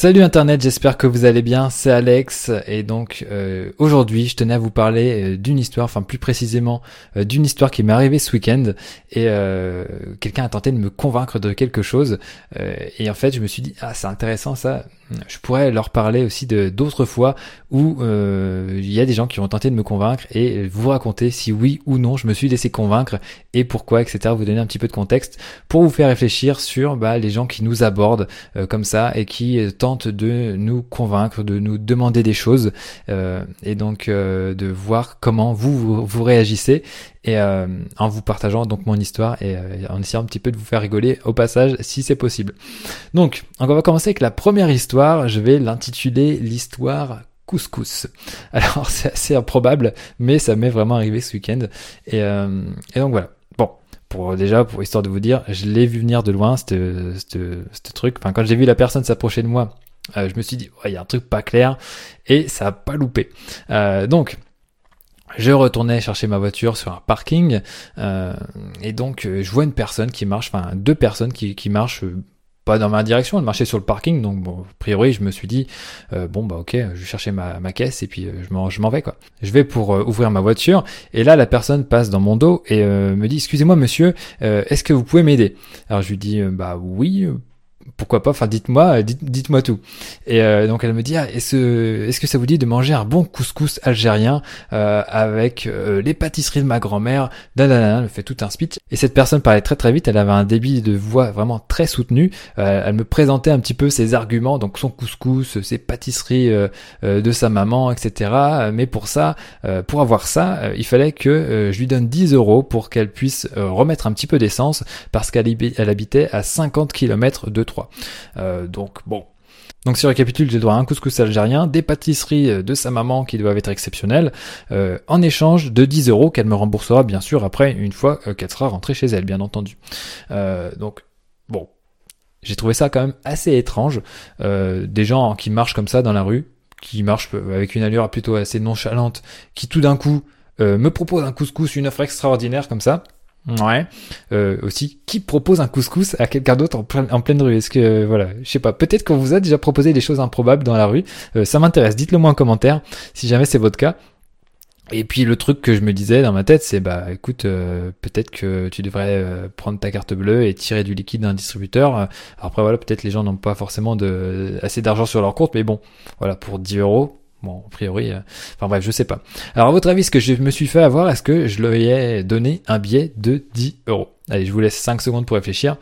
Salut Internet, j'espère que vous allez bien, c'est Alex et donc euh, aujourd'hui je tenais à vous parler euh, d'une histoire, enfin plus précisément euh, d'une histoire qui m'est arrivée ce week-end et quelqu'un a tenté de me convaincre de quelque chose et en fait je me suis dit ah c'est intéressant ça, je pourrais leur parler aussi de d'autres fois où il y a des gens qui ont tenté de me convaincre et vous raconter si oui ou non je me suis laissé convaincre et pourquoi etc. Vous donner un petit peu de contexte pour vous faire réfléchir sur bah, les gens qui nous abordent comme ça et qui tentent de nous convaincre, de nous demander des choses euh, et donc euh, de voir comment vous vous, réagissez et euh, en vous partageant donc mon histoire et en essayant un petit peu de vous faire rigoler au passage si c'est possible. Donc on va commencer avec la première histoire. Je vais l'intituler l'histoire couscous. Alors c'est assez improbable, mais ça m'est vraiment arrivé ce week-end. Et, et donc voilà pour déjà pour histoire de vous dire je l'ai vu venir de loin ce truc enfin quand j'ai vu la personne s'approcher de moi euh, je me suis dit il y a un truc pas clair et ça a pas loupé euh, donc je retournais chercher ma voiture sur un parking euh, et donc je vois une personne qui marche, enfin deux personnes qui, qui marchent pas dans ma direction, elle marchait sur le parking, donc bon, a priori je me suis dit euh, bon bah ok, je vais chercher ma, ma caisse et puis euh, je m'en je m'en vais quoi. Je vais pour euh, ouvrir ma voiture et là la personne passe dans mon dos et me dit excusez-moi monsieur, est-ce que vous pouvez m'aider? Alors je lui dis bah oui, pourquoi pas, enfin dites-moi, dites, moi tout. Et euh, donc elle me dit, ah, est-ce, est-ce que ça vous dit de manger un bon couscous algérien euh, avec euh, les pâtisseries de ma grand-mère Elle fait tout un speech. Et cette personne parlait très très vite, elle avait un débit de voix vraiment très soutenu. elle me présentait un petit peu ses arguments, donc son couscous, ses pâtisseries de sa maman, etc. Mais pour ça, pour avoir ça, il fallait que je lui donne 10 euros pour qu'elle puisse remettre un petit peu d'essence parce qu'elle habitait à 50 km de 3 euh, donc bon. Donc si on récapitule, j'ai droit à un couscous algérien, des pâtisseries euh, de sa maman qui doivent être exceptionnelles, euh, en échange de 10 euros qu'elle me remboursera bien sûr après, une fois qu'elle sera rentrée chez elle, bien entendu. donc bon, j'ai trouvé ça quand même assez étrange. des gens qui marchent comme ça dans la rue, qui marchent avec une allure plutôt assez nonchalante, qui tout d'un coup me proposent un couscous, une offre extraordinaire comme ça. Ouais. Euh, aussi, qui propose un couscous à quelqu'un d'autre en, pleine rue? Est-ce que, voilà, je sais pas, peut-être qu'on vous a déjà proposé des choses improbables dans la rue. Euh, ça m'intéresse, dites-le moi en commentaire si jamais c'est votre cas. Et puis le truc que je me disais dans ma tête, c'est bah écoute, euh, peut-être que tu devrais prendre ta carte bleue et tirer du liquide d'un distributeur. Après voilà, peut-être les gens n'ont pas forcément assez d'argent sur leur compte, mais bon, voilà, pour 10 euros, Bon, a priori, euh, enfin bref, je sais pas. Alors à votre avis, ce que je me suis fait avoir, est-ce que je lui ai donné un billet de 10 euros? Allez, je vous laisse 5 secondes pour réfléchir.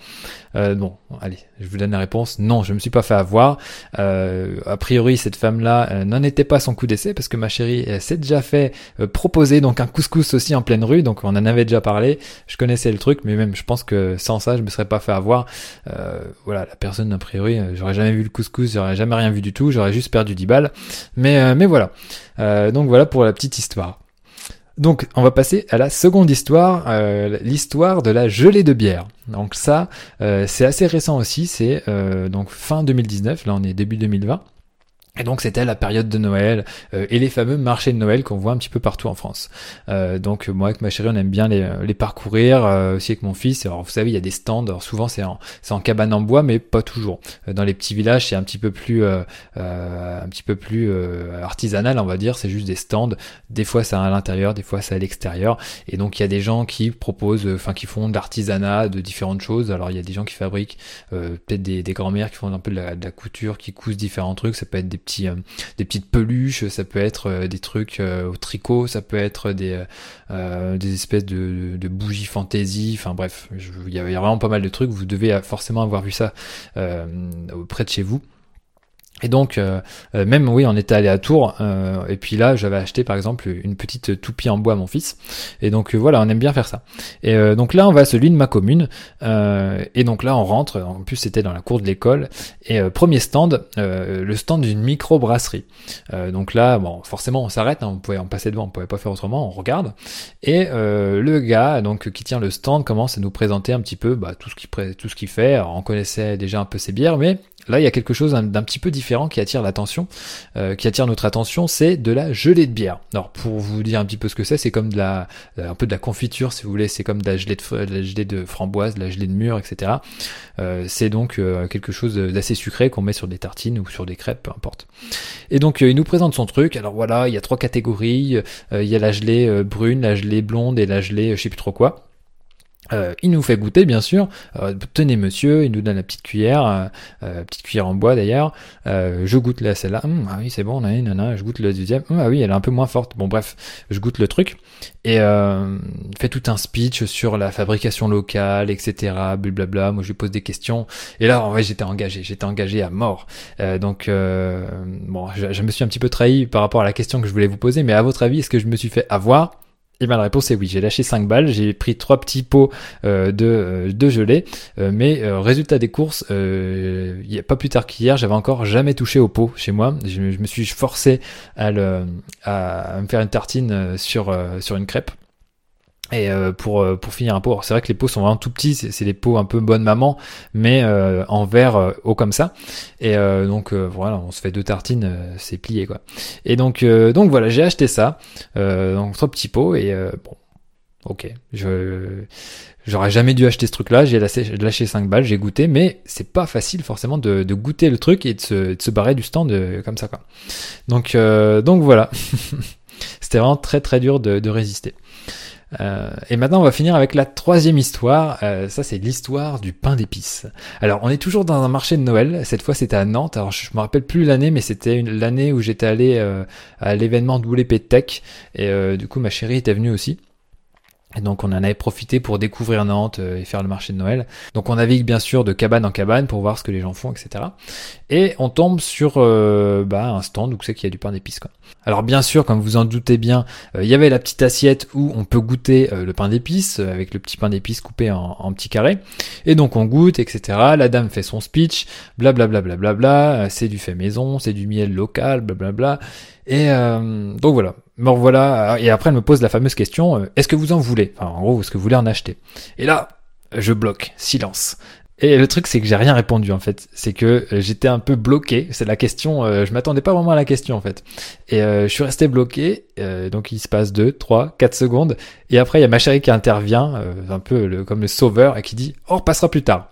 Euh, bon, allez, je vous donne la réponse. Non, je me suis pas fait avoir. Euh, a priori, cette femme-là euh, n'en était pas son coup d'essai parce que ma chérie s'est déjà fait euh, proposer donc un couscous aussi en pleine rue. Donc on en avait déjà parlé. Je connaissais le truc, mais même je pense que sans ça, je me serais pas fait avoir. voilà, la personne a priori, j'aurais jamais vu le couscous, j'aurais jamais rien vu du tout. J'aurais juste perdu 10 balles. Mais mais voilà. donc voilà pour la petite histoire. Donc, on va passer à la seconde histoire, euh, l'histoire de la gelée de bière. Donc ça, euh, c'est assez récent aussi, c'est euh, donc fin 2019, là on est début 2020. Et donc c'était la période de Noël euh, et les fameux marchés de Noël qu'on voit un petit peu partout en France. Euh, donc moi avec ma chérie on aime bien les, les parcourir, euh, aussi avec mon fils. Alors vous savez il y a des stands, alors souvent c'est en, c'est en cabane en bois mais pas toujours. Dans les petits villages c'est un petit peu plus un petit peu plus artisanal on va dire, c'est juste des stands. Des fois c'est à l'intérieur, des fois c'est à l'extérieur. Et donc il y a des gens qui proposent, enfin qui font de l'artisanat, de différentes choses. Alors il y a des gens qui fabriquent peut-être des, des grands-mères qui font un peu de la, de la couture, qui cousent différents trucs. Ça peut être des euh, des petites peluches, ça peut être euh, des trucs euh, au tricot, ça peut être des, des espèces de, bougies fantaisie, enfin bref, il y, a vraiment pas mal de trucs, vous devez forcément avoir vu ça près de chez vous. Et donc, euh, euh, même oui, on était allé à Tours, euh, et puis là, j'avais acheté par exemple une petite toupie en bois à mon fils. Et donc voilà, on aime bien faire ça. Et donc là, on va à celui de ma commune, et donc là, on rentre. En plus, c'était dans la cour de l'école. Et premier stand, le stand d'une micro brasserie. donc là, bon, forcément, on s'arrête. Hein, on pouvait en passer devant, on pouvait pas faire autrement. On regarde. Et le gars, donc qui tient le stand, commence à nous présenter un petit peu bah, tout ce qu'il fait. On connaissait déjà un peu ses bières, mais Là, il y a quelque chose d'un petit peu différent qui attire l'attention, euh, qui attire notre attention, c'est de la gelée de bière. Alors, pour vous dire un petit peu ce que c'est, c'est comme de la, un peu de la confiture, si vous voulez, c'est comme de la gelée de, framboise, de la gelée de mûre, etc. Euh, c'est donc euh, quelque chose d'assez sucré qu'on met sur des tartines ou sur des crêpes, peu importe. Et donc, il nous présente son truc. Alors voilà, il y a trois catégories. il y a la gelée brune, la gelée blonde et la gelée, je sais plus trop quoi. Euh, il nous fait goûter bien sûr. Euh, tenez monsieur, il nous donne la petite cuillère, euh, petite cuillère en bois d'ailleurs. je goûte là celle-là. Hum, ah oui c'est bon, nanana. Je goûte le deuxième. Hum, ah oui elle est un peu moins forte. Bon bref, je goûte le truc et il fait tout un speech sur la fabrication locale, etc. Blablabla. Moi je lui pose des questions et là en vrai j'étais engagé, j'étais engagé à mort. donc bon, je, je me suis un petit peu trahi par rapport à la question que je voulais vous poser. Mais à votre avis, est-ce que je me suis fait avoir? Et bien la réponse est oui, j'ai lâché 5 balles, j'ai pris trois petits pots euh, de, euh, de gelée, euh, mais résultat des courses, y pas plus tard qu'hier, j'avais encore jamais touché au pot chez moi. Je, me suis forcé à, me faire une tartine sur, sur une crêpe. Et euh, pour euh, pour finir un pot, c'est vrai que les pots sont vraiment tout petits, c'est des pots un peu bonne maman, mais euh, en verre haut comme ça. Et donc voilà, on se fait deux tartines, c'est plié quoi. Et donc donc voilà, j'ai acheté ça, donc trois petits pots et bon, ok, je j'aurais jamais dû acheter ce truc-là, j'ai lâché, lâché 5 balles, j'ai goûté, mais c'est pas facile forcément de, de, goûter le truc et de se, de se barrer du stand comme ça quoi. Donc donc voilà, c'était vraiment très très dur de, de résister. Euh, et maintenant, on va finir avec la troisième histoire. Euh, ça, c'est l'histoire du pain d'épices. Alors, on est toujours dans un marché de Noël. Cette fois, c'était à Nantes. Alors, je me rappelle plus l'année, mais c'était l'année où j'étais allé euh, à l'événement WP Tech. Et du coup, ma chérie était venue aussi. Et donc on en avait profité pour découvrir Nantes euh, et faire le marché de Noël. Donc on navigue bien sûr de cabane en cabane pour voir ce que les gens font, etc. Et on tombe sur euh, bah, un stand où c'est qu'il y a du pain d'épices. Quoi. Alors bien sûr, comme vous en doutez bien, euh, il y avait la petite assiette où on peut goûter le pain d'épices avec le petit pain d'épices coupé en, en, petits carrés. Et donc on goûte, etc. La dame fait son speech, blablabla, bla, bla, bla, c'est du fait maison, c'est du miel local, blablabla. Et donc voilà, me voilà, et après elle me pose la fameuse question, euh, est-ce que vous en voulez? Enfin, en gros, est-ce que vous voulez en acheter? Et là, je bloque, silence. Et le truc, c'est que j'ai rien répondu en fait. C'est que euh, j'étais un peu bloqué. C'est la question. Euh, je m'attendais pas vraiment à la question en fait. Et je suis resté bloqué. donc il se passe 2, 3, 4 secondes. Et après, il y a ma chérie qui intervient, un peu comme le sauveur, et qui dit "Oh, on repassera plus tard."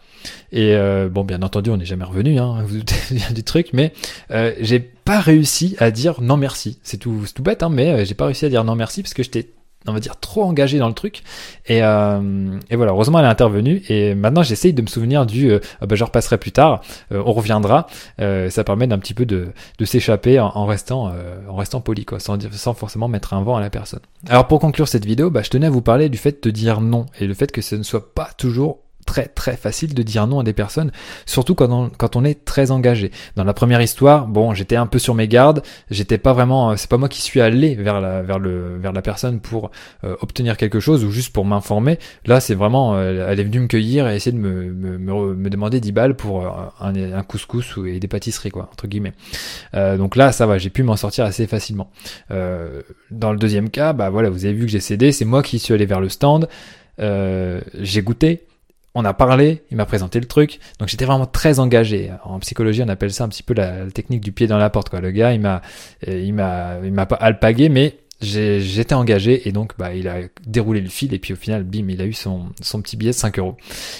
Et euh, bon, bien entendu, on n'est jamais revenu, hein, vous bien du truc, mais euh, j'ai pas réussi à dire non merci. C'est tout, tout bête, hein, mais euh, j'ai pas réussi à dire non merci parce que j'étais on va dire trop engagé dans le truc. Et, euh, et voilà heureusement elle est intervenue. Et maintenant j'essaye de me souvenir du euh, ah bah, je repasserai plus tard. Euh, on reviendra. Euh, ça permet d'un petit peu de, de s'échapper en, restant en restant poli quoi sans, sans forcément mettre un vent à la personne. Alors pour conclure cette vidéo bah, je tenais à vous parler du fait de dire non et le fait que ce ne soit pas toujours très très facile de dire non à des personnes, surtout quand on, est très engagé. Dans la première histoire, bon, j'étais un peu sur mes gardes, j'étais pas vraiment, euh, c'est pas moi qui suis allé vers la vers le vers la personne pour euh, obtenir quelque chose ou juste pour m'informer. Là, c'est vraiment, euh, elle est venue me cueillir et essayer de me me, me, demander 10 balles pour un, un couscous et des pâtisseries quoi entre guillemets. donc là, ça va, j'ai pu m'en sortir assez facilement. dans le deuxième cas, bah voilà, vous avez vu que j'ai cédé, c'est moi qui suis allé vers le stand. j'ai goûté, on a parlé, il m'a présenté le truc, donc j'étais vraiment très engagé. En psychologie, on appelle ça un petit peu la, technique du pied dans la porte. Quoi. Le gars, il m'a, il m'a, il m'a pas alpagué, mais j'étais engagé et donc bah il a déroulé le fil et puis au final bim il a eu son, son petit billet de 5 euros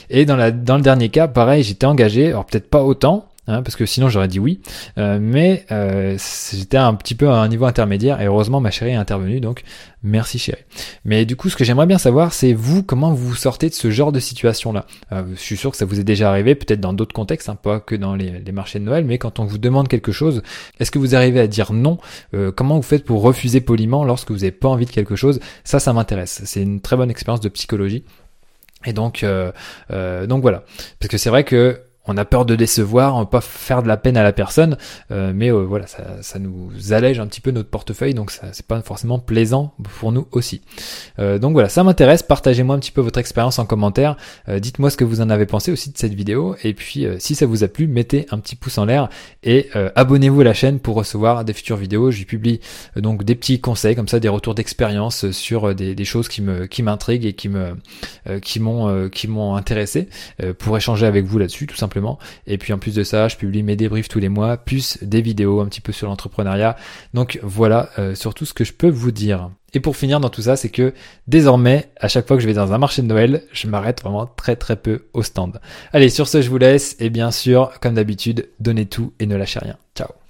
et dans dans le dernier cas pareil j'étais engagé alors peut-être pas autant Hein, parce que sinon j'aurais dit oui. Euh, mais euh, j'étais un petit peu à un niveau intermédiaire et heureusement ma chérie est intervenue, donc merci chérie. Mais du coup, ce que j'aimerais bien savoir, c'est vous, comment vous sortez de ce genre de situation-là? Euh, je suis sûr que ça vous est déjà arrivé, peut-être dans d'autres contextes, hein, pas que dans les, les, marchés de Noël, mais quand on vous demande quelque chose, est-ce que vous arrivez à dire non? Euh, Comment vous faites pour refuser poliment lorsque vous n'avez pas envie de quelque chose? Ça, ça m'intéresse. C'est une très bonne expérience de psychologie. Et donc, euh, donc voilà, parce que c'est vrai que on a peur de décevoir, on veut pas faire de la peine à la personne, euh, mais euh, voilà, ça, ça, nous allège un petit peu notre portefeuille, donc ça c'est pas forcément plaisant pour nous aussi. Euh, donc voilà, ça m'intéresse, partagez-moi un petit peu votre expérience en commentaire, dites-moi ce que vous en avez pensé aussi de cette vidéo, et puis si ça vous a plu, mettez un petit pouce en l'air et abonnez-vous à la chaîne pour recevoir des futures vidéos. J'y publie donc des petits conseils comme ça, des retours d'expérience sur des, des, choses qui me qui m'intriguent et qui me qui m'ont qui m'ont intéressé pour échanger avec vous là-dessus tout simplement Et puis en plus de ça, je publie mes débriefs tous les mois, plus des vidéos un petit peu sur l'entrepreneuriat. Donc voilà euh, surtout ce que je peux vous dire. Et pour finir dans tout ça, c'est que désormais, à chaque fois que je vais dans un marché de Noël, je m'arrête vraiment très très peu au stand. Allez, sur ce, je vous laisse. Et bien sûr, comme d'habitude, donnez tout et ne lâchez rien. Ciao